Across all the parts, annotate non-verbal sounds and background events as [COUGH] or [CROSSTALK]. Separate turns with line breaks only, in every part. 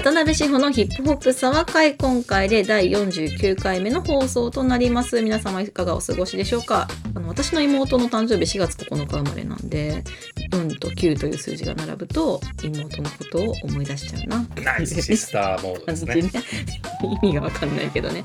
渡辺志保のヒップホップサワ会今回で第49回目の放送となります。皆様いかがお過ごしでしょうか？あの私の妹の誕生日4月9日生まれなんで4と9という数字が並ぶと妹のことを思い出しちゃうな。
ナイスシスターモードです [LAUGHS] ね。
意味がわかんないけどね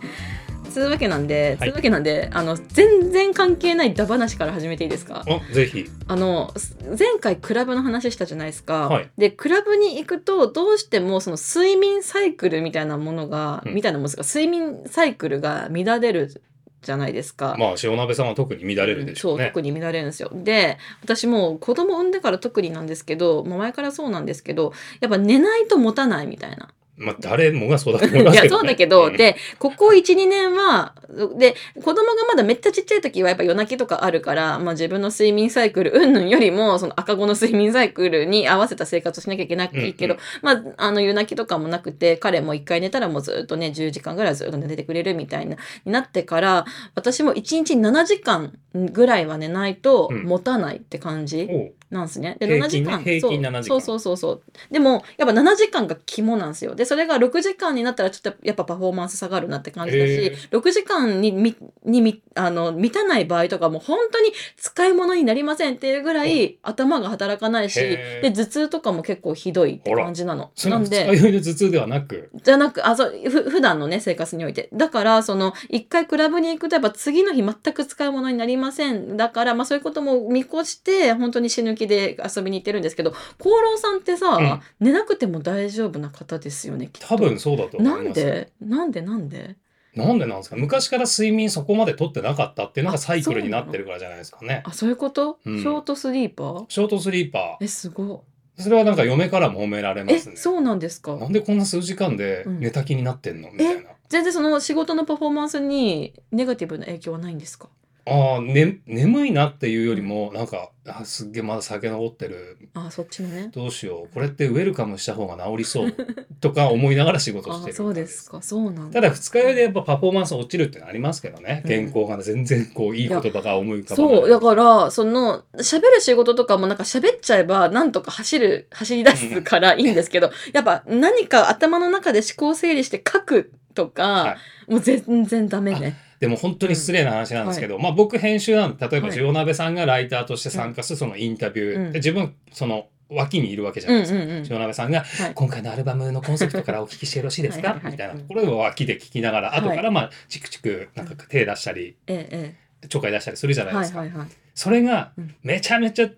つうわけなんで、
はい。
つうわけなんであの全然関係ないダ話から始めていいですか？
おぜひ。
あのす前回クラブの話したじゃないですか、
はい。
でクラブに行くとどうしてもその睡眠サイクルみたいなものが、
うん。
みたいなものですか？睡眠サイクルが乱れるじゃないですか。
まあ塩鍋さんは特に乱れるでしょうね。
そう特に乱れるんですよ。で私もう子供産んでから特になんですけど前からそうなんですけどやっぱ寝ないと持たないみたいな
まあ誰もがそうだと思いますけど、ね。[LAUGHS]
いやそうだけど、
うん
でここ12年はで子供がまだめっちゃちっちゃい時はやっぱ夜泣きとかあるから、まあ、自分の睡眠サイクル云々よりもその赤子の睡眠サイクルに合わせた生活をしなきゃいけないけど、
うん
まあ、あの夜泣きとかもなくて彼も一回寝たらもうずっとね10時間ぐらいずっと寝てくれるみたいなになってから私も1日7時間ぐらいは寝ないと
うん
持たないって感じ。
おう
なんですね。で、7
平均ね
時間。
平均7時間
そうそうそうそう。でも、やっぱ7時間が肝なんですよ。で、それが6時間になったらちょっとやっぱパフォーマンス下がるなって感じだし
へ、
6時間にみにみあの満たない場合とかも本当に使い物になりませんっていうぐらい頭が働かないし、で、頭痛とかも結構ひどいって感じなの。なんで、
は二日酔いの頭痛ではなく、
じゃなく、あ、そう、ふ、普段のね、生活において。だから、その、一回クラブに行くと、やっぱ次の日全く使うものになりません。だから、まあそういうことも見越して、本当に死ぬ気で遊びに行ってるんですけど、功労さんってさ、寝なくても大丈夫な方ですよね、
多分そうだと思
ないん
ます。
で？なんで？なんで？
なんでなんですか？昔から睡眠そこまで取ってなかったっていうのが
あ
サイクルになってるからじゃないですかね。
あ、そういうこと、
うん。
ショートスリーパー？
ショートスリーパ
え、すご
ー。それはなんか嫁からも褒められますね。
そうなんですか？
なんでこんな数時間で寝た気になってんの？みたいな。
全然その仕事のパフォーマンスにネガティブな影響はないんですか？
ああ、ね、眠いなっていうよりも、なんか、あすっげえまだ酒残ってる。
あ、そっちのね。
どうしよう。これってウェルカムした方が治りそう。とか思いながら仕事して
あ、
る。
そうです。か。そうなんだ。
ただ二日酔いでやっぱパフォーマンス落ちるってのありますけどね。
うん
原稿が全然こういい言葉が思い浮かばない。
そう、だから、その、喋る仕事とかもなんか喋っちゃえば、なんとか走る、走り出すからいいんですけど、やっぱ何か頭の中で思考整理して書くとか、
は
もう全然ダメね。
でも本当に失礼な話なんですけど、まあ僕編集なんで、例えば
はい
塩鍋さんがライターとして参加するそのインタビュー、
うん
で自分その脇にいるわけじゃ
う
なんいですか。
うんうん。
塩鍋さんが
はい。
今回のアルバムのコンセプトからお聞きしてよろしいですか？
はいはいはい
みたいなところを脇で聞きながら、
はい
後からまあチクチクなんか手出したり、
ええ、
ちょっかい出したりするじゃ
ええ。
ないですか。
はいはいはい。
それが
うん
めちゃめちゃ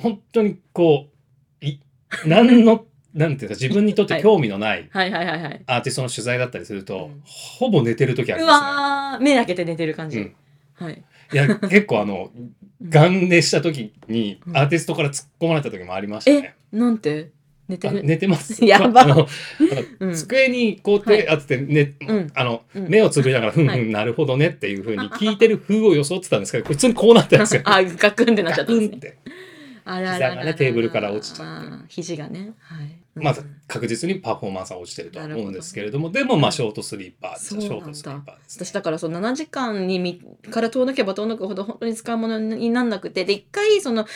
本当にこうい何のなんていうか自分にとって興味のない。アーティストの取材だったりすると、
うん
ほぼ寝てる時あり
う
ま
わー、目開けて寝てる感じ。
すね。
はい。
うん、いや結構あの
うん
ガン寝した時に
うん
アーティストから突っ込まれた時もありましたね。
なんて？寝て。
寝てます。[LAUGHS]
やば
あの
うん
机にこう手当てて、ね
うん
あの
うん
目をつぶりながら、ふんふ
はい
ん、なるほどねっていうふうに聞いてる風を装ってたんですけど、普通にこうなったんですよ。[LAUGHS]
あ、ガクンってなっちゃ
ガ
ったんですね。
クンって。
あらららら
膝がねテーブルから落ちちゃって
肘がね。はい。
まず
うん
確実にパフォーマンスは落ちてるとは思うんですけれども、
な
でもまあショートスリーパーショートスリーパーです、
私だからその7時間にみから遠のけば遠のくほど本当に使うものになんなくてで一回その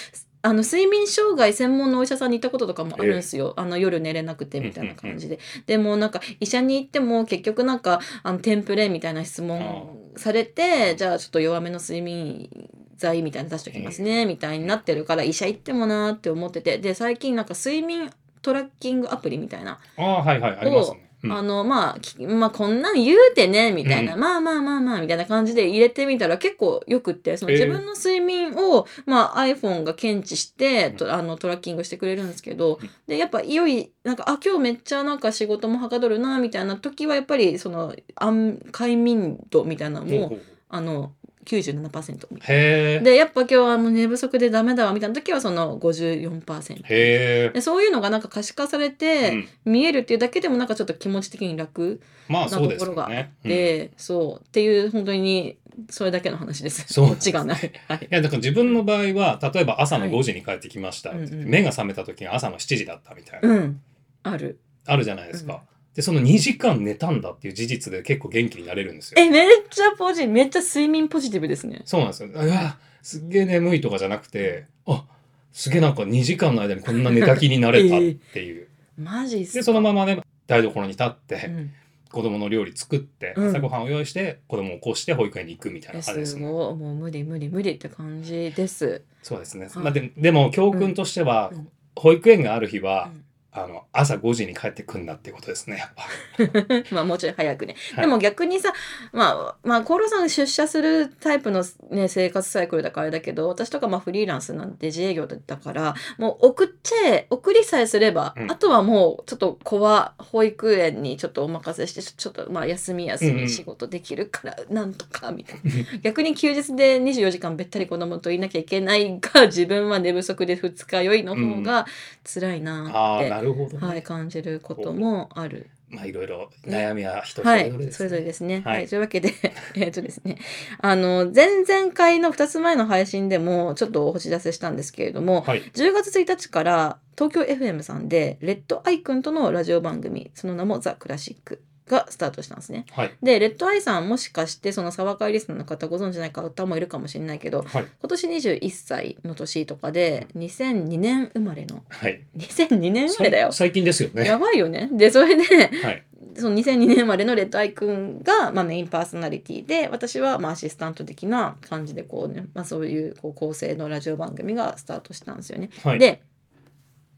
あの睡眠障害専門のお医者さんに行ったこととかもあるんですよ、あの夜寝れなくてみたいな感じで、でもなんか医者に行っても結局なんかあのテンプレみたいな質問されてじゃあちょっと弱めの睡眠剤みたいなの出しておきますね、みたいになってるから医者行ってもなーって思ってて。で最近なんか睡眠トラッキングアプリみたいな。
ああはいはいありますね、うん。
あの、まあ、きまあ、こんなん言うてね、みたいな、
う
まあまあまあまあ、みたいな感じで入れてみたら結構よくって、その
えー
自分の睡眠を、まあ iPhone が検知して、とあのトラッキングしてくれるんですけど
うん、
で、やっぱいよい、なんか、あ、今日めっちゃなんか仕事もはかどるな、みたいな時は、やっぱり、その、安、快眠度みたいなのも、あの、97%みた。で、やっぱ今日はもう寝不足でダメだわ、みたいな時は、その54%。
へえ、
でそういうのがなんか可視化されて、
うん
見えるっていうだけでもなんかちょっと気持ち的に楽なところがあって、そうっていう本当にそれだけの話です。
そう
こっちがない。はい。
いやだから自分の場合は例えば朝の
はい
5時に帰ってきましたって言って、
うんうん
目が覚めた時が朝の7時だったみたいな、
うん。ある。
あるじゃないですか、
うん
でその2時間寝たんだっていう事実で結構元気になれるんですよ。
え、めっちゃポジ、めっちゃ睡眠ポジティブですね。
そうなんですよ。うわすっげえ眠いとかじゃなくてあすげえなんか2時間の間にこんな寝た気になれたっていう、
マジっすか。
でそのままね台所に立っ
う
て
ん。
子供の料理作って
うん。
朝ごはんを用意して子供を起こして保育園に行くみたいな感じです
す
ね。
ごい。もう無理無理無理って感じです。
そうですね。
はい
まあででも教訓としては
うん。
保育園がある日は
うん
あの朝5時に帰ってくんなってことですね。やっぱ。[LAUGHS]
まあもうちょい早くね。
はい
でも逆にさ、まあ、まあ、コーロさん出社するタイプのね、生活サイクルだからあれだけど、私とかまあフリーランスなんて自営業だったから、もう送っちゃえ、送りさえすれば、
うん
あとはもうちょっと子は保育園にちょっとお任せして、ちょっとまあ休み休
うんうん
み仕事できるから、なんとか、みたいな。[LAUGHS] 逆に休日で24時間べったり子供といなきゃいけないが、自分は寝不足で二日酔いの方が辛いなって、
なるほど、ね。
はい、感じることもある。
まあいろいろ悩みは人そ
はい
れぞれで、す、
それぞれですね。
は
はいい、というわけで、[LAUGHS] えっとですね、あの、前々回の2つ前の配信でも、ちょっとお知らせしたんですけれども、
はい。
10月1日から東京 FM さんで、レッドアイくんとのラジオ番組、その名もザ・クラシックがスタートしたんですね。
はい。
で、レッドアイさんもしかして、その沢会リスナーの方ご存知ない方もいるかもしれないけど、
はい。
今年21歳の年とかで、2002年生まれの、
はい。
2002年生まれだよ。
最近ですよね。
やばいよね。で、それで、
はい。
その2002年生まれのレッドアイくんが、まあ、メインパーソナリティで私はまあアシスタント的な感じでこうね、まあ、そういうこう構成のラジオ番組がスタートしたんですよね。
はい。
で、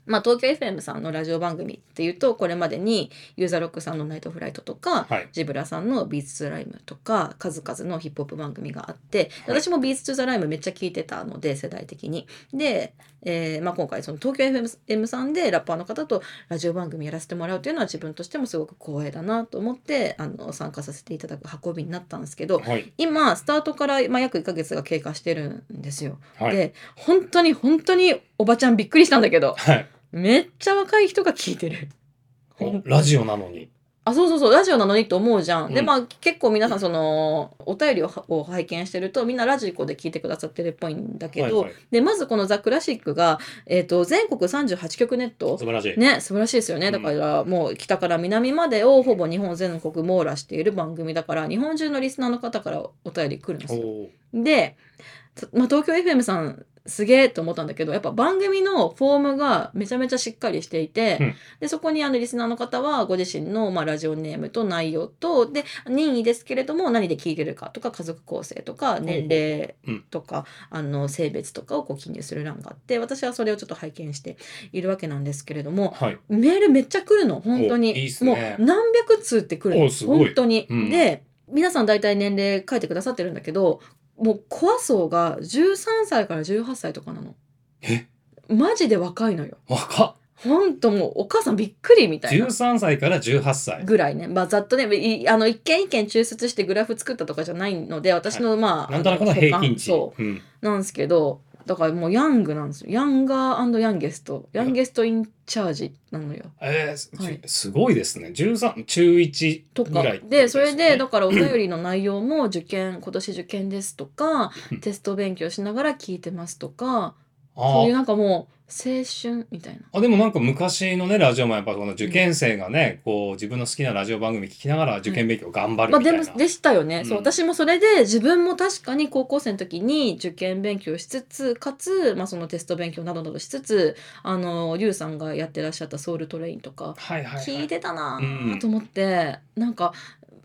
まあ、東京 FM さんのラジオ番組っていうとこれまでに YOU THE ROCK さんの「ナイトフライト」とか、
はい。
Zeebra さんの「ビーツ・トゥ・ライム」とか数々のヒップホップ番組があって
はい
私も「ビーツ・トゥ・ザ・ライム」めっちゃ聞いてたので世代的に。で、えーまあ、今回その東京 FM さんでラッパーの方とラジオ番組やらせてもらうというのは自分としてもすごく光栄だなと思ってあの参加させていただく運びになったんですけど
はい。
今スタートから、まあ、約1ヶ月が経過してるんですよ。
はい。
で本当に本当におばちゃんびっくりしたんだけど
はい。
めっちゃ若い人が聞いてる。[LAUGHS]
おラジオなのに。
あそうそうそうラジオなのにと思うじゃん。で
うん
まあ結構皆さんそのお便りをを拝見してるとみんなラジコで聞いてくださってるっぽいんだけど、
はいはい
でまずこの「ザ・クラシックが」えー、と全国38局ネット
素晴らしい。
ね素晴らしいですよね
うん
だからもう北から南までをほぼ日本全国網羅している番組だから日本中のリスナーの方からお便り来るんですよ。
お
で、つまあ、東京 FM さんすげえと思ったんだけどやっぱ番組のフォームがめちゃめちゃしっかりしていて、
うん。
でそこにあのリスナーの方はご自身の、まあ、ラジオネームと内容とで任意ですけれども何で聞いてるかとか家族構成とか年齢
う。ん
とか、あの性別とかをこう記入する欄があって私はそれをちょっと拝見しているわけなんですけれども
はい。
メールめっちゃ来るの本当に。
ね。
もう何百通って来るの本当に、
うん。
で皆さん大体年齢書いてくださってるんだけどもうコア層が13歳から18歳とかなの
え？
マジで若いのよ
若っ。
ほんともうお母さんびっくりみたいな
13歳から18歳。
ぐらいねまあざっとねいあの一件一件抽出してグラフ作ったとかじゃないので私の、まあ
なんとなくの平均値。
そう
うん。
なんですけどだからもうヤングなんですよ。ヤンガーヤンゲスト。ヤンゲストインチャージなのよ。
えーす
はい。
すごいですね。13、中1
とか。
ぐらい、
でそれでだ
か
からお便りの内容も受験今年受験ですとか
うん。
テスト勉強しながら聞いてますとか
あ
そういう
ー
なんかもう青春みたいな。
あでもなんか昔のねラジオもやっぱこの受験生がね、こう自分の好きなラジオ番組聞きながら受験勉強頑張る
まあ、
みたいな、
でもでしたよね、そう
うん
私もそれで自分も確かに高校生の時に受験勉強しつつかつ、まあ、そのテスト勉強などなどしつつあのリュウさんがやってらっしゃった「ソウルトレイン」とか聞いてたな
うん。
と思って、なんか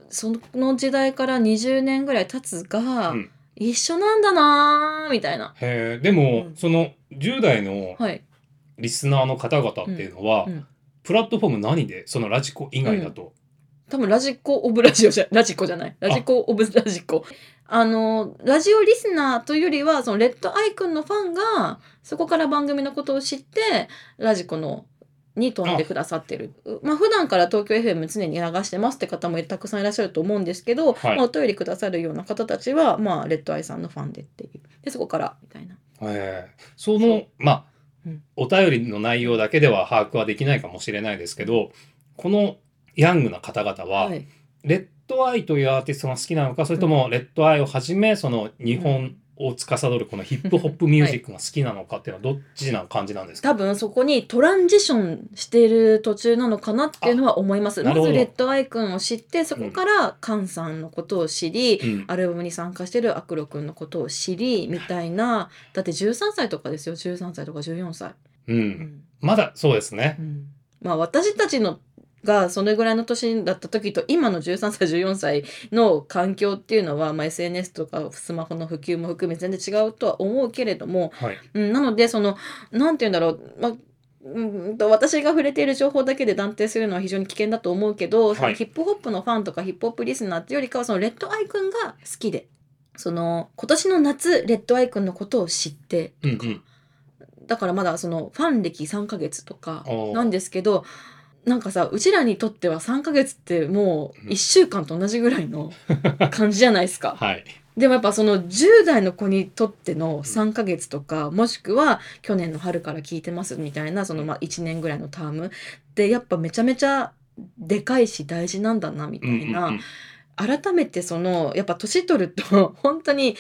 その時代から20年ぐらい経つが、
うん。
一緒なんだなみたいな。
へえでも、
うん。
その10代の
はい、
リスナーの方々っていうのは、
うんうん。
プラットフォーム何でそのラジコ以外だと、
多分ラジコオブラジオじゃ [LAUGHS] ラジコじゃない？ラジコオブラジコ。あのラジオリスナーというよりはそのレッドアイコンのファンがそこから番組のことを知ってラジコのに飛んでくださってる。まあ普段から東京 FM 常に流してますって方もたくさんいらっしゃると思うんですけど、
はい。
まあ、お便りくださるような方たちは、まあ、レッドアイさんのファンでっていう。でそこからみたいな。
ええそのまあ、
うん。
お便りの内容だけでは把握はできないかもしれないですけどこのヤングな方々は、
はい。
レッドアイというアーティストが好きなのかそれともレッドアイをはじめその日本を司るこのヒップホップミュージックが好きなのかっていうのはどっちな感じなんですか、
多分そこにトランジションしている途中なのかなっていうのは思います。まずレッドアイくんを知ってそこからカンさんのことを知り、
うん。
アルバムに参加してるアクロくんのことを知りみたいなだって13歳とかですよ。13歳とか14歳。
う、
うんん。
まだそうですね。
うん。まあ私たちのがそれぐらいの年だった時と今の13歳14歳の環境っていうのは、まあ、SNS とかスマホの普及も含め全然違うとは思うけれども、
はい。
うん、なのでそのなんて言うんだろう、まあうんと私が触れている情報だけで断定するのは非常に危険だと思うけど、
はい。
そのヒップホップのファンとかヒップホップリスナーっていうよりかはそのレッドアイくんが好きでその今年の夏レッドアイくんのことを知ってとか、
うんうん。
だからまだそのファン歴3ヶ月とかなんですけどなんかさうちらにとっては3ヶ月ってもう
うん。
1週間と同じぐらいの [LAUGHS] 感じじゃないですか。
はい。
でもやっぱその10代の子にとっての3ヶ月とかもしくは去年の春から聞いてますみたいなそのまあ1年ぐらいのタームでやっぱめちゃめちゃでかいし大事なんだなみた
うん
いな、改めてそのやっぱ年取ると [LAUGHS] 本当に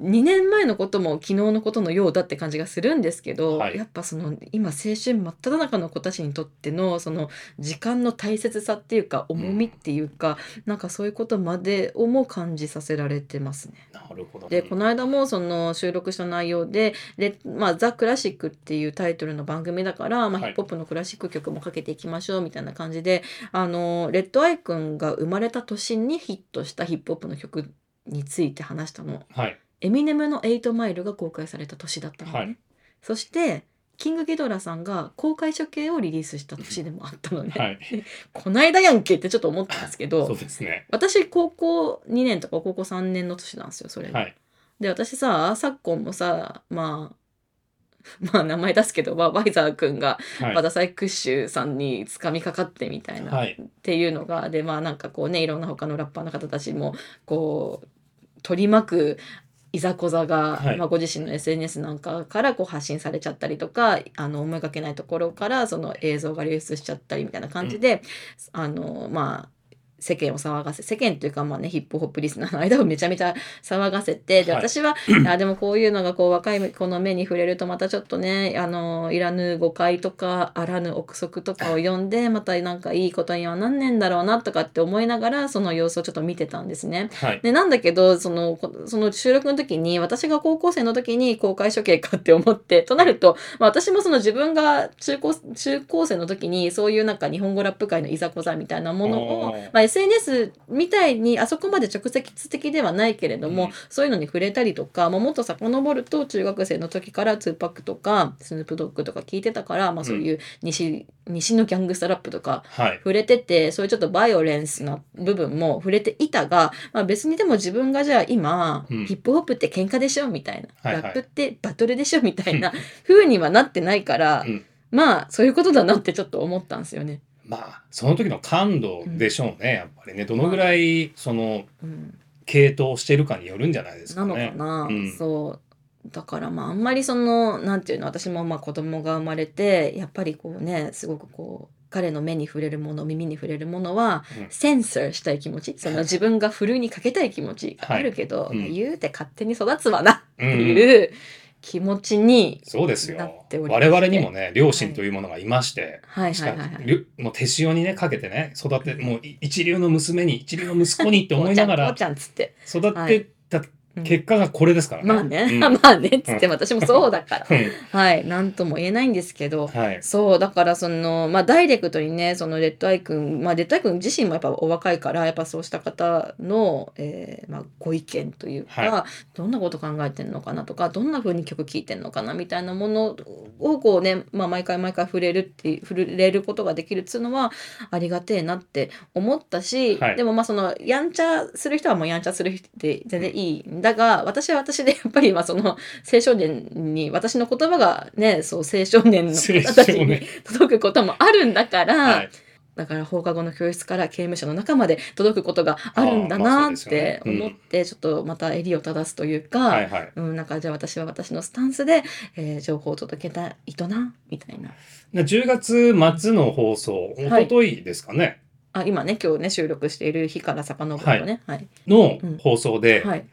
2年前のことも昨日のことのようだって感じがするんですけど、
はい
やっぱその今青春真っ只中の子たちにとってのその時間の大切さっていうか重みっていうか、なんかそういうことまでをも感じさせられてますね。
なるほど。
でこの間もその収録した内容で「レまあ、ザ・クラシック」っていうタイトルの番組だから、まあ、
はい
ヒップホップのクラシック曲もかけていきましょうみたいな感じで、あのレッドアイくんが生まれた年にヒットしたヒップホップの曲について話したの。
はい。
エミネムの「エイトマイル」が公開された年だったのね。
はい
そしてキングギドラさんが公開処刑をリリースした年でもあったのね。
はい。[LAUGHS]
こないだやんけってちょっと思ったんですけど [LAUGHS]
そうですね。
私高校2年とか高校3年の年なんですよそれが。
はい。
で私さ昨今もさまあ [LAUGHS] まあ名前出すけど、まあ、ワイザー君が
はい。
バダサイクッシュさんにつかみかかってみたいな、
はい。
っていうのがでまあなんかこうねいろんな他のラッパーの方たちもこう取り巻くいざこざが、
はい。
まあ、ご自身の SNS なんかからこう発信されちゃったりとかあの思いがけないところからその映像が流出しちゃったりみたいな感じで、あのまあ世間を騒がせ世間というかまあねヒップホップリスナーの間を [LAUGHS] めちゃめちゃ騒がせてで
はい
私は、[CLEARS THROAT] あでもこういうのがこう若い子の目に触れるとまたちょっとねあのいらぬ誤解とかあらぬ憶測とかを読んでまたなんかいいことにはなんねんだろうなとかって思いながらその様子をちょっと見てたんですね。
はい。
でなんだけどそのこその収録の時に私が高校生の時に公開処刑かって思ってとなると、まあ、私もその自分が中高中高生の時にそういうなんか日本語ラップ界のいざこざみたいなものをまあ、SNS みたいにあそこまで直接的ではないけれども、
うん。
そういうのに触れたりとか、まあ、もっと遡ると中学生の時から2パックとかスヌープドッグとか聞いてたから、まあ、そういう西,、西のギャングスタラップとか
はい。
触れててそういうちょっとバイオレンスな部分も触れていたが、まあ、別にでも自分がじゃあ今、
うん。
ヒップホップって喧嘩でしょみたいな、
はいはい。
ラップってバトルでしょみたいな [LAUGHS] 風にはなってないから、
うん。
まあそういうことだなってちょっと思ったんですよね。
まあ、その時の感度でしょうね、やっぱりね。どのぐらい、その、
うん。
系統してるかによるんじゃないですか
な
ね。
のかな、
うん。
そう。だからまああんまりそのなんていうの私もまあ子供が生まれてやっぱりこうねすごくこう彼の目に触れるもの耳に触れるものは、
うん。
センサーしたい気持ち？その自分がふるいにかけたい気持ち？があるけど、
はいうん。
言うて勝手に育つわなっていう気持ちに、
そうですよ。我々にもね両親というものがいまして、
はい。
しかもう手塩にねかけてね育てもうい一流の娘に一流の息子にって思いながら。[LAUGHS] 育って結果がこれですからね。
まあね、
うん。[LAUGHS]
まあね。っつって私もそうだから。
うん。
はい、なんとも言えないんですけど、
はい。
そうだからそのまあダイレクトにねそのレッドアイ君まあレッドアイ君自身もやっぱお若いからやっぱそうした方の、えーまあ、ご意見というか、
は
どんなこと考えてんのかなとかどんな風に曲聴いてんのかなみたいなものをこうね、まあ、毎回毎回触れるって触れることができるっていうのはありがてえなって思ったし、
はい。
でもまあそのやんちゃする人はもうやんちゃする人で全然いいんだが私は私でやっぱりまあその [LAUGHS] 青少年に私の言葉がねそう青少年の方たちに届くこともあるんだから、
はい。
だから放課後の教室から刑務所の中まで届くことがあるんだなって思って、ちょっとまた襟を正すというか、
はいはい。
うん、なんかじゃあ私は私のスタンスで、えー情報を届けたいとなみたいな。
な10月末の放送、一
はい
昨日ですかね、
あ今ね今日ね収録している日から遡るとね。はい。
の
うん。
放送で、
はい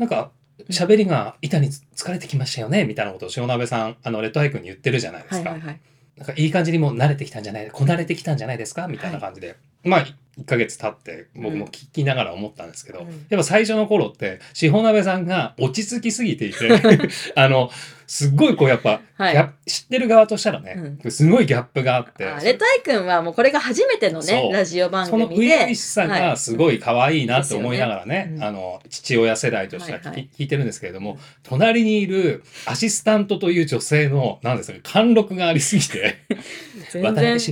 なんか喋りが板に疲れてきましたよねみたいなことを塩鍋さんあのレッドハイ君に言ってるじゃないですか、
はいはいはい。
なんかいい感じにもう慣れてきたんじゃないこなれてきたんじゃないですかみたいな感じで。まあ1ヶ月経って僕も聞きながら思ったんですけど、
うん。
やっぱ最初の頃ってしほなべさんが落ち着きすぎていて [LAUGHS] あのすっごいこうやっぱ、
はい。
ギャップ知ってる側としたらね、すごいギャップがあって。
あレタイ君はもうこれが初めての
そう。
ねラジオ番
その
組で
初々しさがすごい可愛いなって思いながらね,、
ですよね。うん。
あの父親世代としては聞き,、
はいはい。
聞いてるんですけれども隣にいるアシスタントという女性の何ですか貫禄がありすぎて。[LAUGHS]
全
渡
然嬉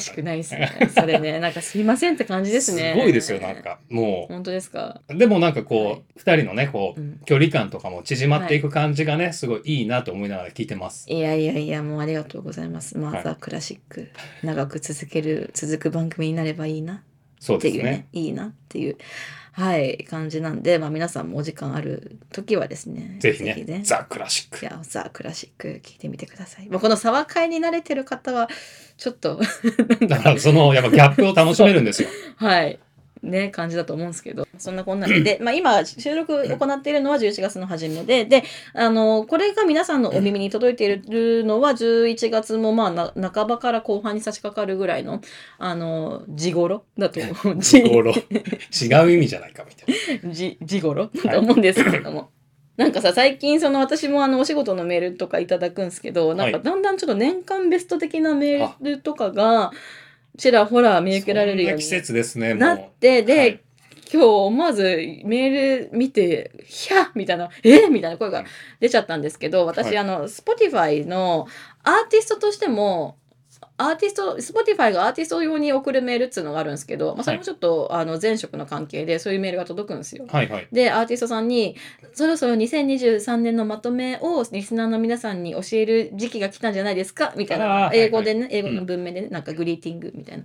しくないですね。それねなんかすいませんって感じですね。
すごいですよなんか。も
本当ですか？
うでもなんかこう、
はい。
二人のねこう、
うん。
距離感とかも縮まっていく感じがね、すごいいいなと思いながら聞いてます。
いやいやいやもうありがとうございます。まあ、
は
クラシック長く続ける続く番組になればいいな
そう
っていうね
ですね。
いいなっていうはい感じなんでまあ皆さんもお時間ある時はですね
ぜひねザ・クラシック。
いやザ・クラシック聞いてみてください。もうこの沢会に慣れてる方はちょっと [LAUGHS]
だから [LAUGHS] そのやっぱギャップを楽しめるんですよ。[LAUGHS]
はいね感じだと思うんですけど。そんなこんなでで、[CLEARS THROAT] まあ、今収録行っているのは11月の初めで。であのこれが皆さんのお耳に届いているのは11月もまあな半ばから後半に差し掛かるぐらいのあの時頃だと思う。時
ゴロ違う意味じゃないかみたいな。[LAUGHS]
じ時頃？だと思うんですけれども。なんかさ最近その私もあのお仕事のメールとかいただくんですけどなんか
はい。
だんだんちょっと年間ベスト的なメールとかがちらほら見受けられるように
季節ですね。
なっ
も
てで、
はい
今日思わずメール見て「ひゃ!」みたいな「[LAUGHS] えみたいな声が出ちゃったんですけど私、
はい
あの Spotify のアーティストとしてもアーティスト Spotify がアーティスト用に送るメールっていうのがあるんですけど、まあ、それもちょっと、あの前職の関係でそういうメールが届くんですよ。
うはいはい。
でアーティストさんにそろそろ2023年のまとめをリスナーの皆さんに教える時期が来たんじゃないですか？みたい
あ
な
ー
英語でね、英語
うん
の文面でね、なんかグリーティングみたいな。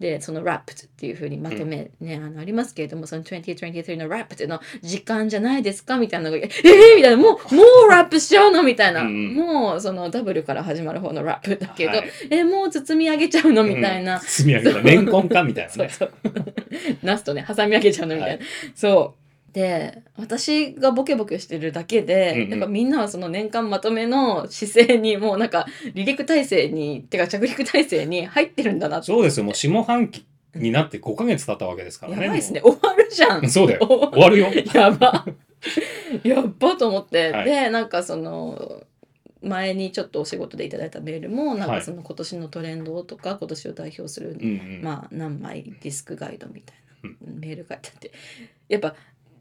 でそのラップっていうふうにまとめね、あのありますけれどもその2023のラップの時間じゃないですかみたいなのが「えー!」みたいな「もうもうラップしちゃうの?」みたいな、
うん
もうその W から始まる方のラップだけど「
はい
えもう包み上げちゃうの?」みたいな。
うん積み上げたレンコンかみたいなね。
そうそう。[LAUGHS] ナスとね、挟み上げちゃうのみたいな。そう。で、私がボケボケしてるだけで、
うんうん
やっぱみんなはその年間まとめの姿勢にもうなんか離陸体制に、てか着陸体制に入ってるんだなって。
そうですよ。もう下半期になって5ヶ月経ったわけですからね。
やばいですね。終わるじゃん。
そうだよ。[LAUGHS]
お
終わるよ。
やば。やっばと思って、
はい
でなんかその前にちょっとお仕事でいただいたメールもなん
はい
かその今年のトレンドとか今年を代表する
うんうん。
まあ何枚ディスクガイドみたいなメールがいてあってやっぱ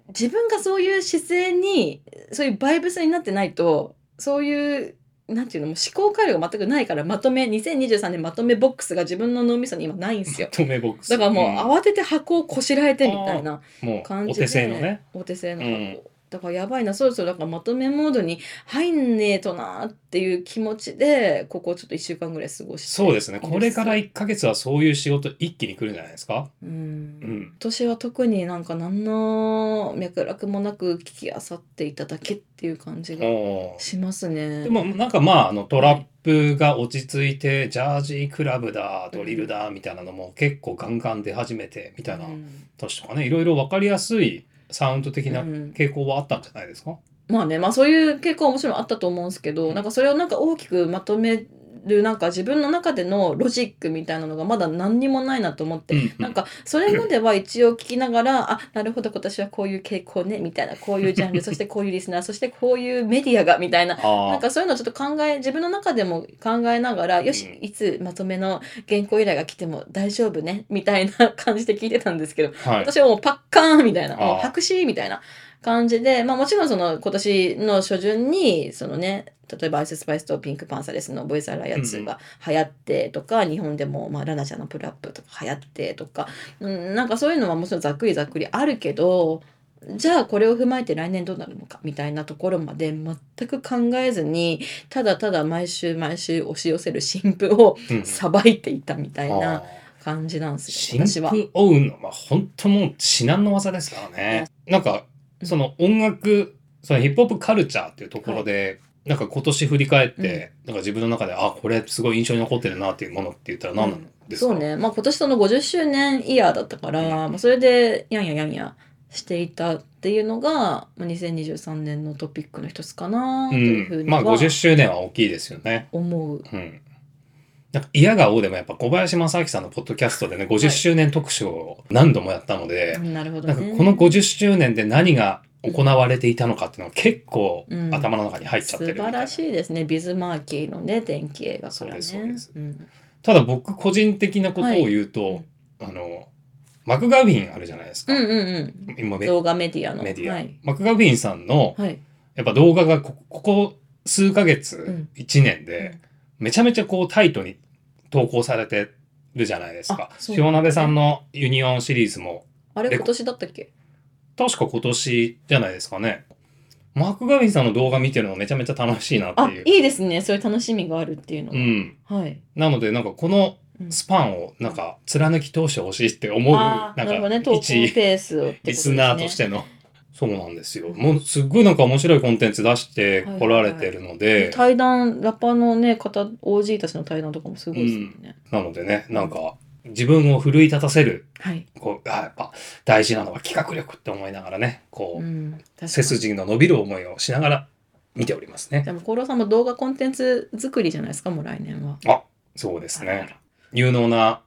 自分がそういう姿勢にそういうバイブスになってないとそういうなんていうの思考回路が全くないからまとめ2023年まとめボックスが自分の脳みそに今ないんですよ
まとめボックス。
だからもう
うん
慌てて箱をこしらえてみたいな感じで、
お手製のね。
お手製の箱、
うん
だからやばいなそろそろだからまとめモードに入んねえとなっていう気持ちでここちょっと1週間ぐらい過ごして
そうですね。これから1ヶ月はそういう仕事一気に来るんじゃないですか？
うん
うん。
今年は特になんか何の脈絡もなく聞きあさっていただけっていう感じがしますね。
でもなんかまああのトラップが落ち着いてジャージークラブだドリルだみたいなのも結構ガンガン出始めてみたいな
うん
年とかねいろいろ分かりやすいサウンド的な
うん。
傾向はあったんじゃないですか、
まあねまあそういう傾向はもちろんあったと思うんですけどなんかそれをなんか大きくまとめるなんか自分の中でのロジックみたいなのがまだ何にもないなと思って。
うん。
なんかそれまでは一応聞きながらあなるほど今年はこういう傾向ねみたいなこういうジャンル [LAUGHS] そしてこういうリスナーそしてこういうメディアがみたいななんかそういうのをちょっと考え自分の中でも考えながらよし
うん。
いつまとめの原稿依頼が来ても大丈夫ねみたいな感じで聞いてたんですけど
はい。
私はもうパッカーンみたいなもう白紙みたいな感じでまあもちろんその今年の初旬にそのね例えばアイススパイスとピンクパンサレスのボイスアライア2が流行ってとか、日本でも、まあ、ラナちゃんのプルアップとか流行ってとか、うん、なんかそういうのはもちろんざっくりざっくりあるけどじゃあこれを踏まえて来年どうなるのかみたいなところまで全く考えずにただただ毎週毎週押し寄せる新婦を
うん
さばいていたみたい
あ
な
ー
感じなんです
新
よ私は。
婦追うのは本当もう至難の技ですからね。なんかその音楽そのヒップホップカルチャーっていうところで、なんか今年振り返って、なんか自分の中であこれすごい印象に残ってるなっていうものって言ったら何なんですか、
そうね、まあ、今年その50周年イヤーだったから、まあ、それでやんややんやしていたっていうのが、まあ、2023年のトピックの一つかな
う
というふうん。に
まあ
は
50周年は大きいですよね。
思う。
うん、なんか嫌がおうでもやっぱ小林正明さんのポッドキャストでね、50周年特集を何度もやったので、
なるほどね。
なんかこの50周年で何が行われていたのかっていうのが結構
うん
頭の中に入っちゃってるみたいな。
素晴らしいですね。ビズマーキーのね、電気映画からね。
そうですそう
ん
ただ僕個人的なことを言うと、
はい
あの、マクガフィンあるじゃないですか。
うんうんうん。動画メディアの。
メディア、
はい。
マクガフィンさんの
はい。
やっぱ動画がこここ数ヶ月、
ん
1年でめちゃめちゃこうタイトに投稿されてるじゃないですか塩鍋さんのユニオンシリーズもで
あれ今年だったっけ？
確か今年じゃないですかね。マクガフィンさんの動画見てるのめちゃめちゃ楽しいなって
あ
いう。
いいですね。そういう楽しみがあるっていうのが。
うん。
はい。
なのでなんかこの
うん
スパンをなんか貫き通してほしいって思う、
あー
なん
なるほどね。
か
投稿
一
ペースをってこと
リ。スナーとしての。そうなんですよ。もうすっごいなんか面白いコンテンツ出してこられてるので、
対談、ラッパーのね、方、OG たちの対談とかもすごいですよね。
なのでね、なんか自分を奮い立たせる、
はい。
こう、あやっぱ大事なのは企画力って思いながらね、こう、
うん。
背筋の伸びる思いをしながら見ておりますね。
でも、コロさんも動画コンテンツ作りじゃないですか、もう来年は。
あ、そうですね。有能な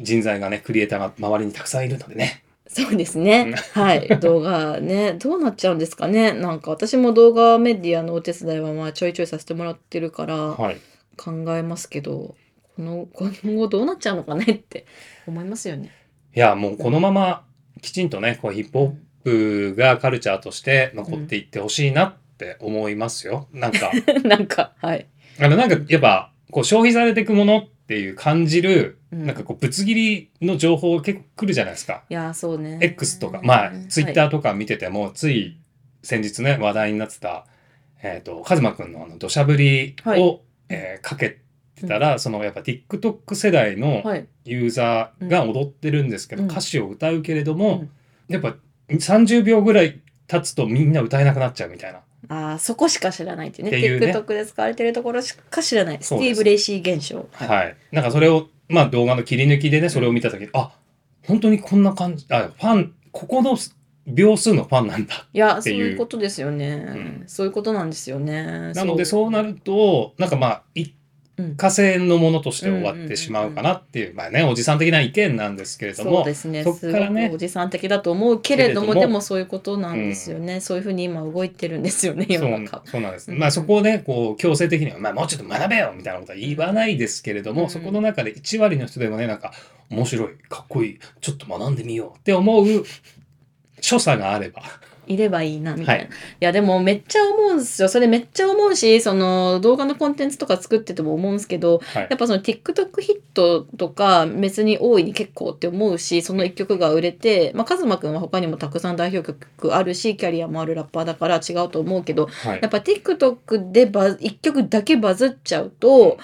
人材がね、クリエイターが周りにたくさんいるのでね。
そうですね。はい。動画ね、[LAUGHS] どうなっちゃうんですかね。なんか私も動画メディアのお手伝いはまあちょいちょいさせてもらってるから
はい。
考えますけど、この今後どうなっちゃうのかねって思いますよね。
いや、もうこのままきちんとね、こうヒップホップがカルチャーとして残っていってほしいなって思いますよ。なんか、[LAUGHS]
なんか、はい。
あの、なんかやっぱ、こう消費されていくものっていう感じる、
うん
なんかこう、ぶつ切りの情報結構来るじゃないですか。
いやー、そうね。
X とか、まあ、ツイッタ
ー。
ーとか見てても、つい先日ね、話題になってた、えっ、と、カズマくんのあの、土砂降りを、
はい
えーかけてたら、そのやっぱ TikTok 世代の
はい。
ユーザーが踊ってるんですけど、
うん
歌詞を歌うけれども、
うん
やっぱ30秒ぐらい経つとみんな歌えなくなっちゃうみたいな。
ああ、そこしか知らないっていうね。
っていうね
TikTok で使われてるところしか知らない。スティーブ・レイシー現象。
はい。なんかそれを、まあ動画の切り抜きでね、それを見たときに、あ、本当にこんな感じ、あ、ファン、ここの秒数のファンなんだ。
いや、そう
っていう
いうことですよね。
ん
そういうことなんですよね。
なのでそうなると、なんかまあ、一
うん。
過性のものとして終わってしまうかなっていう、まあね、おじさん的な意見なんですけれど
そう
も、
ですね。
そっからね。
おじさん的だと思うけれども、でもそういうことなんですよね。そういうふうに今動いてるんですよね、世
そう。
の中。
そうなんです。
うん。
まあそこをね、こう強制的には、まあもうちょっと学べよみたいなことは言わないですけれども、
うん。
そこの中で1割の人でもね、なんか面白い、かっこいい、ちょっと学んでみようって思う所作があれば、
いればいいな、みたいな。
はい
い、や、でもめっちゃ思うんですよ。それめっちゃ思うし、その動画のコンテンツとか作ってても思うんですけど、
はい
やっぱその TikTok ヒットとか別に大いに結構って思うしその一曲が売れて、まあ、カズマくんは他にもたくさん代表曲あるしキャリアもあるラッパーだから違うと思うけど
はい
やっぱ TikTok でバズ一曲だけバズっちゃうと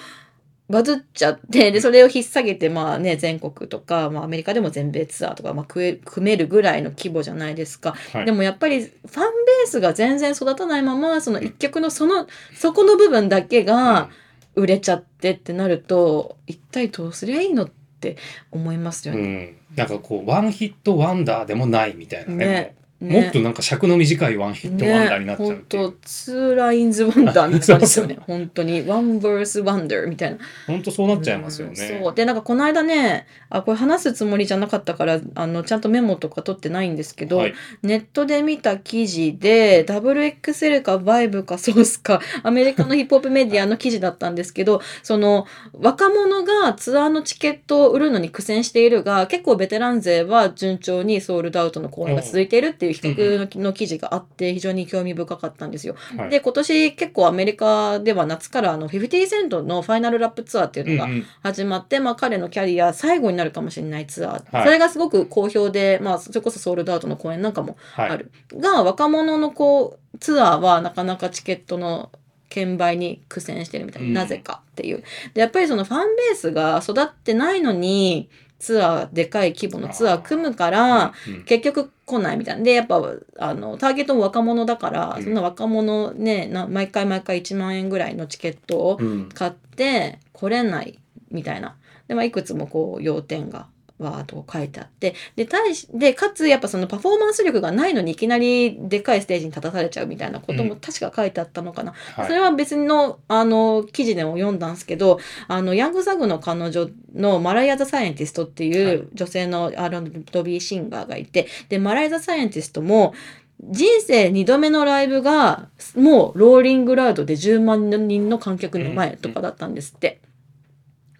バズっちゃってでそれを引っ提げてまあね全国とか、まあ、アメリカでも全米ツアーとか、まあ、組めるぐらいの規模じゃないですか。
はい。
でもやっぱりファンベースが全然育たないままその一曲のそのそこの部分だけが、売れちゃってってなると一体どうすりゃいいのって思いますよ
う
ね。
ん、なんかこう one hit wonder でもないみたいなね。
ね
もっとなんか尺の短い one hit wonder になっちゃうっていう、
本当 two lines wonder みたいなですよね。[LAUGHS] 本当に。 one verse wonder みたいな。
本当そうなっちゃいますよね、
うんそう。でなんかこの間ねあこれ話すつもりじゃなかったからあのちゃんとメモとか取ってないんですけど、
はい。
ネットで見た記事で WXL かバイブかソースかアメリカのヒップホップメディアの記事だったんですけどその若者がツアーのチケットを売るのに苦戦しているが結構ベテラン勢は順調にソールドアウトの公演が続いているっていう比較の記事があって非常に興味深かったんですよ。
はい。
で今年結構アメリカでは夏からあの50セントのファイナルラップツアーっていうのが
うんうん。
始まって、まあ、彼のキャリア最後になるかもしれないツアー、
はい。
それがすごく好評で、まあ、それこそソールドアウトの公演なんかも
はい。
ある、が若者のこうツアーはなかなかチケットの券売に苦戦してるみたいな、
うん。
なぜかっていう。でやっぱりそのファンベースが育ってないのにツアーでかい規模のツアー組むから
うん
結局来ないみたいな。でやっぱあのターゲットも若者だから、
うん。
そんな若者ねな毎回毎回1万円ぐらいのチケットを
うん。
買って来れないみたいな。で、まあ、いくつもこう要点がわーっと書いてあってで対しでかつやっぱそのパフォーマンス力がないのにいきなりでかいステージに立たされちゃうみたいなことも
うん。
確か書いてあったのかな、
はい。
それは別のあの記事でも読んだんですけどあのヤングザグの彼女のマライア・ザ・サイエンティストって
はい。
いう女性の R&B シンガーがいてでマライア・ザ・サイエンティストも人生2度目のライブがもうローリングラウドで10万人の観客の前とかだったんですって。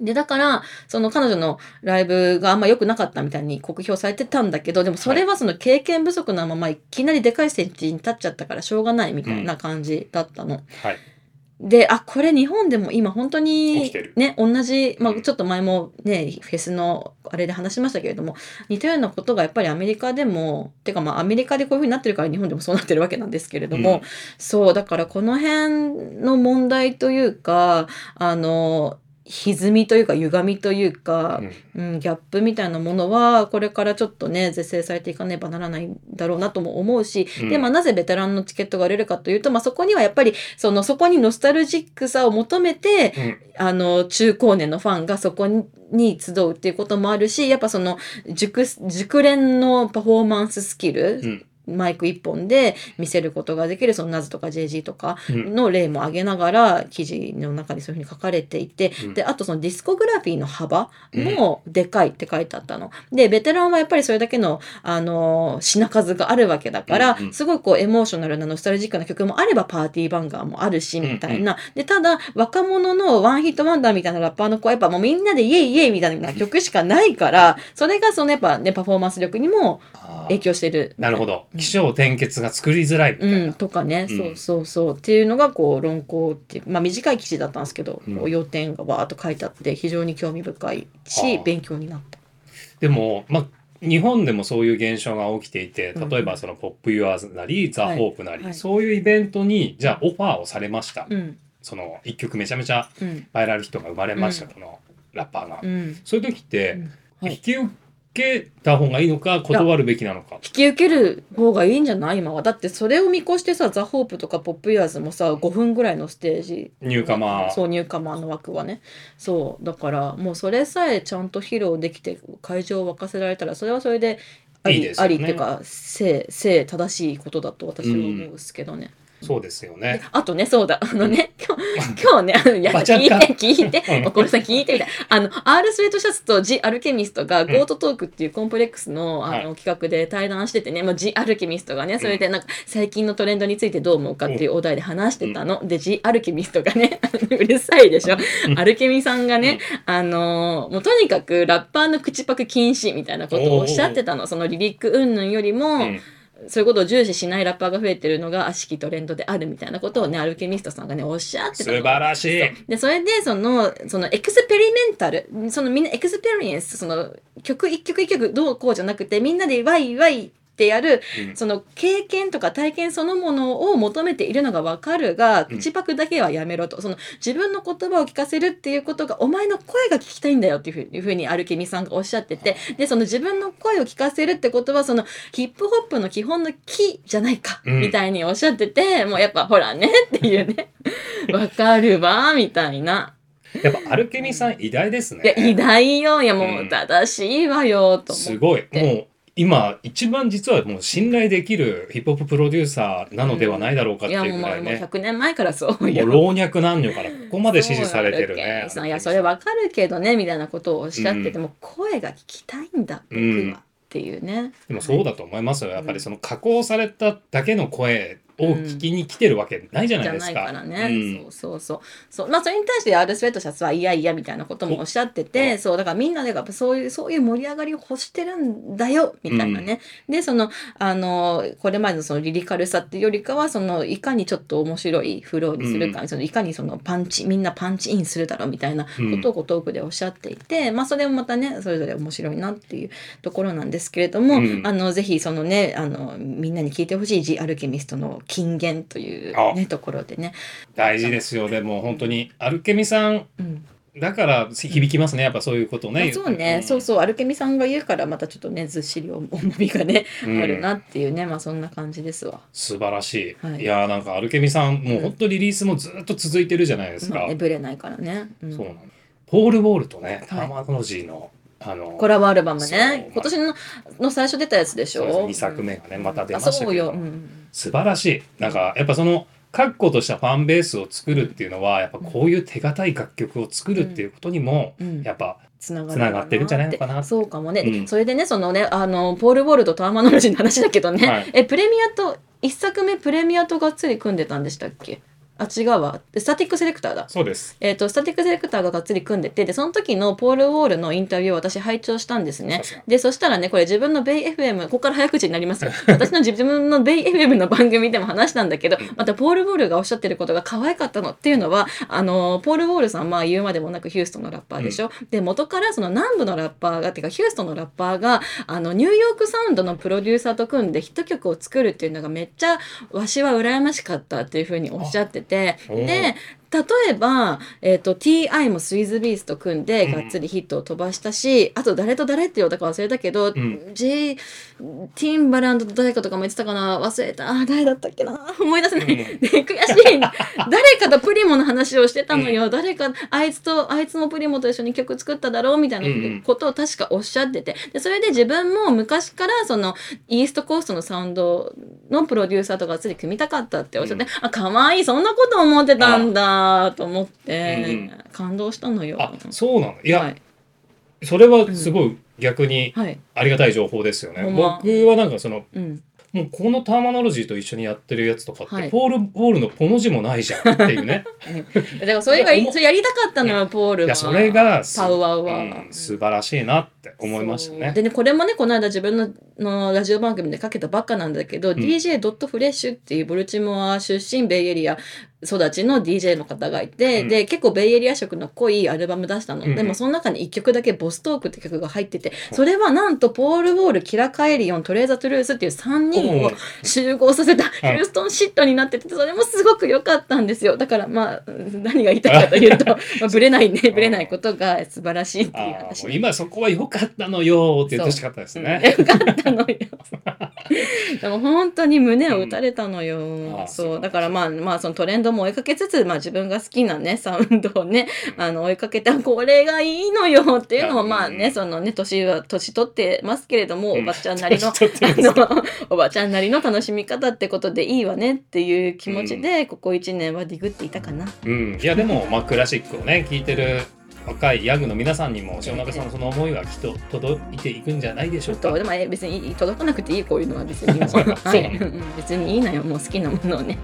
で、だから、その彼女のライブがあんま良くなかったみたいに酷評されてたんだけど、でもそれはその経験不足なままいきなりでかいステージに立っちゃったからしょうがないみたいな感じだったの。
はい。
で、あ、これ日本でも今本当
起
にね、同じ、まあ
うん
ちょっと前もね、フェスのあれで話しましたけれども、似たようなことがやっぱりアメリカでも、てかまあアメリカでこういうふうになってるから日本でもそうなってるわけなんですけれども、
うん
そう、だからこの辺の問題というか、あの、歪みというか歪みというか、
うん。
うん、ギャップみたいなものはこれからちょっとね是正されていかねばならないんだろうなとも思うし、
うん。
でまあなぜベテランのチケットが売れるかというと、まあ、そこにはやっぱりそのそこにノスタルジックさを求めて
うん。
あの中高年のファンがそこにに集うっていうこともあるしやっぱその熟熟練のパフォーマンススキル、
うん
マイク一本で見せることができるそのナズとか JG とか
うん
の例も挙げながら記事の中にそういうふうに書かれていて、
うん
であとそのディスコグラフィーの幅もでかいって書いてあったの。でベテランはやっぱりそれだけの、あの品数があるわけだから、すごいこうエモーショナルなノスタルジックな曲もあれば party banger もあるしみたいな。でただ若者の one hit wonder みたいなラッパーの子はやっぱもうみんなでイエイイエイみたいな曲しかないからそれがそのやっぱねパフォーマンス力にも影響してる。
なるほど。気象転結が作りづらいみたいな。
うん、とかね、
うん。
そうそうそう。っていうのがこう論考ってまあ短い記事だったんですけど、
うん。
こう要点がわーっと書いてあって非常に興味深いし
はあ
勉強になった。
でも、まあ、日本でもそういう現象が起きていて、
うん。
例えばそのポップユアーズなり、ザ・ホープなり、
はい。
そういうイベントに、じゃあオファーをされました。
うん。
その一曲めちゃめちゃ
うん。
バイラルヒットが生まれました、
うん。
このラッパーが。
うん。
そういう時って、
うん。はい。
引き受けた方がいいのか、断るべきなのか。
引き受ける方がいいんじゃない？今はだってそれを見越してさザ・ホープとかポップイヤーズもさ5分ぐらいのステージ
ニューカマー。
そうニューカマーの枠はねそうだからもうそれさえちゃんと披露できて会場を沸かせられたらそれはそれであり
ね
ありっていうか正正正しいことだと私は思うんですけどね。
そうですよ
で
ね。
あとね、そうだ、あのね、[LAUGHS] 今日、今日ね、あの、いや、聞いて、聞いて。これさん聞いてみたい。あの、R スウェットシャツと G アルケミストが、
ん
GOAT Talk っていうコンプレックスの、あ
は
の、企画で対談しててね、まあ、G アルケミストがね、それでなんか、最近のトレンドについてどう思うかっていうお題で話してたの。で、G アルケミストがね、[LAUGHS] うるさいでしょ。アルケミさんがね、あの、もうとにかくラッパーの口パク禁止みたいなことをおっしゃってたの。そのリリック云々よりも、
うん
そういうことを重視しないラッパーが増えてるのが悪しきトレンドであるみたいなことをね、アルケミストさんがね、おっしゃってたの。
素晴らしい。
で、それで、その、その experimental、そのみんな experience、その曲一曲一曲どうこうじゃなくて、みんなでワイワイってやる、
うん
その経験とか体験そのものを求めているのがわかるが、
うん
口パクだけはやめろと。その自分の言葉を聞かせるっていうことが、お前の声が聞きたいんだよっていうふうにアルケミさんがおっしゃってて、で、その自分の声を聞かせるってことは、そのヒップホップの基本のきじゃないか、
うん
みたいにおっしゃってて、もうやっぱほらねっていうね、[LAUGHS] わかるわ、みたいな。
やっぱアルケミさん偉大ですね。
いや、偉大よ。いや、も
うん
う正しいわよ、と思って。
すごい。もう今一番実はもう信頼できるヒップホッププロデューサーなのではないだろうかって
い
う
もう、もう
ぐらいね。
100年前からそう
もう
よ。
老若男女からここまで支持されてるね
いや、それわかるけどね、みたいなことをおっしゃってて、も声が聞きたいんだ、僕
うん
は。っていうね。
でもそうだと思いますよ。やっぱりその加工されただけの声を聞きに来てるわけないじゃな
じゃ
いですか。
ないからね、
うん。
そうそうそう。そうまあそれに対してアルスウェットシャツはいやいやみたいなこともおっしゃっててそうだからみんなでやっぱそういうそういう盛り上がりを欲してるんだよみたいなね、でそのあのこれまでのそのリリカルさっていうよりかはそのいかにちょっと面白いフローにするか、そのいかにそのパンチみんなパンチインするだろうみたいなことをこうトークでおっしゃっていて、まあそれもまたねそれぞれ面白いなっていうところなんですけれども、
うん。
あのぜひそのねあのみんなに聞いてほしい「ジ・アルケミスト」の金言という、ね、ところでね、
大事ですよ。でも本当にアルケミさん
うん
だから響きますね。やっぱそういうことをね。
あそうね、
ん
そうそうアルケミさんが言うからまたちょっとねずっしり重みがね、
うん
あるなっていうねまあそんな感じですわ。
素晴らしい。
はい
い、やーなんかアルケミさんもう本当リリースもずっと続いてるじゃないですか。
まあねぶれないからね。うん
そうなの。ポール・ボールとね、
はい
ターマノロジーのあの
コラボアルバムね。今年のの最初出たやつでしょ？
そうです2作目がねまた出ま
あ
したけど。
そうん。
素晴らしい。なんかやっぱその確固としたファンベースを作るっていうのはやっぱこういう手堅い楽曲を作るっていうことにも
うん、
やっぱ
つなが
ってるんじゃないのかな
そうかもね、
うん。
それでねそのねあのポール・ウォールとターマノロジーの話だけどね、
はい。
えプレミアと一作目プレミアとがっつり組んでたんでしたっけ？あ違うわ。スタティックセレクターだ。
そうです。
えー、とスタティックセレクターががっつり組んでてでその時のポール・ウォールのインタビューを私拝聴したんですね。
さすが。
でそしたらねこれ自分のベイ FM ここから早口になりますよ。[LAUGHS] 私の自分のベイ FM の番組でも話したんだけどまたポール・ウォールがおっしゃってることが可愛かったのっていうのはあのポール・ウォールさんまあ言うまでもなくヒューストンのラッパーでしょ、で元からその南部のラッパーがっていうかヒューストンのラッパーがあのニューヨークサウンドのプロデューサーと組んでヒット曲を作るっていうのがめっちゃわしは羨ましかったっていうふうにおっしゃっててで例えば、えー、と TI もスイズビースと組んで
うん。
がっつりヒットを飛ばしたし、あと誰と誰って言おうたか忘れたけど、
ん。
J ティンバランドと誰かとかも言ってたかな。忘れた。あー誰だったっけな。思い出せない、
うん。
で [LAUGHS] 悔しい。誰かとプリモの話をしてたのよ、誰かあいつとあいつもプリモと一緒に曲作っただろうみたい
うん
なことを確かおっしゃってて。でそれで自分も昔からそのイーストコーストのサウンドのプロデューサーとがっつり組みたかったっておっしゃって、
うん。
あ可愛い。そんなこと思ってたんだと思って、
うん
感動したのよ。
あそうなの？いや、
はい。
それはすごい逆に
はい。
ありがたい情報ですよね、
ほんま。
僕はなんかその
うん、
もうこのターマノロジーと一緒にやってるやつとかって、
はい。
ポール・ボールのポの字もないじゃんっていうね。
だからそれが [LAUGHS] それやりたかったのよポールは。
いやそれがす
パウワウは、
うん素晴らしいなって思いましたね。
でねこれもねこの間自分ののラジオ番組でかけたばっかなんだけど、DJ ドットフレッシュっていうボルチモア出身ベイエリア育ちの DJ の方がいて、
うん。
で結構ベイエリア色の濃いアルバム出したの、
うん
でもその中に1曲だけ「ボストーク」って曲が入っててそれはなんとポール・ウォールキラ・カエリオントレーザ・トゥルースっていう3人を集合させたヒューストンシットになっててそれもすごく良かったんですよ。だからまあ何が言いたいかというと [LAUGHS] まあブレないねブレないことが素晴らしいっていう話
今そこは良かったのよって言ってほしかったですね。
う。ん。よかったのよ。[LAUGHS] でも本当に胸を打たれたのよ。
うん。あ
そう。だからまあまあそのトレンドも追いかけつつ、まあ、自分が好きなねサウンドをねあの追いかけてあこれがいいのよ。っていうのを
うん。
まあねそのね年は年取ってますけれども、
うん。
おばちゃんなりの [LAUGHS] あのおばちゃんなりの楽しみ方ってことでいいわねっていう気持ちで、ここ1年はディグっていたかな。
うん、いやでも、まあ、クラシックをね聴いてる若いヤングの皆さんにも塩中さんのその思いはきっと届いていくんじゃないでしょうか。
と。でもえ別に届かなくていいこういうのは別に。[LAUGHS] はい、うん別にいいのよ。もう好きなものをね。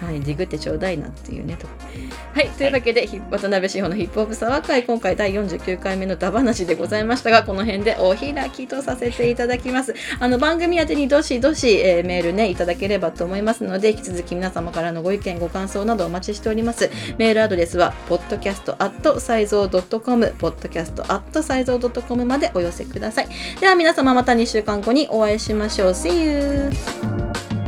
はい、ディグってちょうだいなっていうね。と。はい、というわけで、ひ渡辺志保のヒップホップサワー会、今回第49回目のダバなしでございましたが、この辺でお開きとさせていただきます。あの番組宛てにどしどし、えーメールね、いただければと思いますので、引き続き皆様からのご意見、ご感想などお待ちしております。メールアドレスは、com podcast at size of .com までお寄せくださいでは皆様また2週間後にお会いしましょう See you!